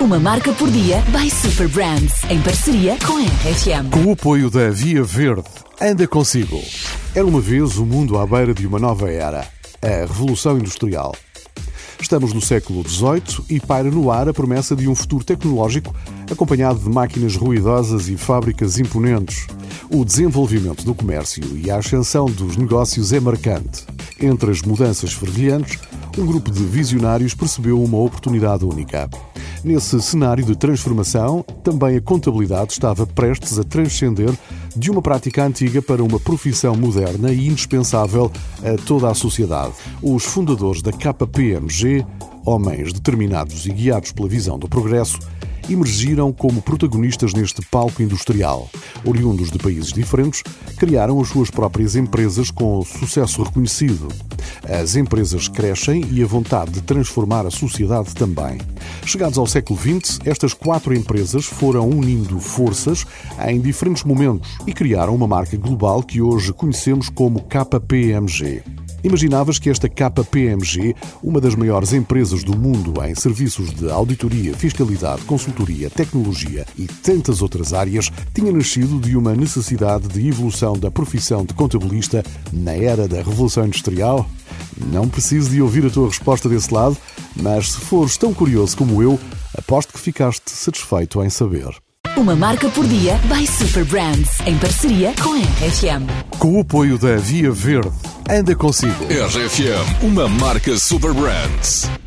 Uma marca por dia by Super Brands, em parceria com a RFM. Com o apoio da Via Verde, anda consigo. Era uma vez o mundo à beira de uma nova era, a Revolução Industrial. Estamos no século XVIII e paira no ar a promessa de um futuro tecnológico acompanhado de máquinas ruidosas e fábricas imponentes. O desenvolvimento do comércio e a ascensão dos negócios é marcante. Entre as mudanças fervilhantes, um grupo de visionários percebeu uma oportunidade única. Nesse cenário de transformação, também a contabilidade estava prestes a transcender de uma prática antiga para uma profissão moderna e indispensável a toda a sociedade. Os fundadores da KPMG, homens determinados e guiados pela visão do progresso, emergiram como protagonistas neste palco industrial. Oriundos de países diferentes, criaram as suas próprias empresas com sucesso reconhecido. As empresas crescem e a vontade de transformar a sociedade também. Chegados ao século XX, estas quatro empresas foram unindo forças em diferentes momentos e criaram uma marca global que hoje conhecemos como KPMG. Imaginavas que esta KPMG, uma das maiores empresas do mundo em serviços de auditoria, fiscalidade, consultoria, tecnologia e tantas outras áreas, tinha nascido de uma necessidade de evolução da profissão de contabilista na era da Revolução Industrial? Não preciso de ouvir a tua resposta desse lado, mas se fores tão curioso como eu, aposto que ficaste satisfeito em saber. Uma marca por dia by Super Brands, em parceria com a RFM. Com o apoio da Via Verde, anda consigo. RFM, uma marca Super Brands.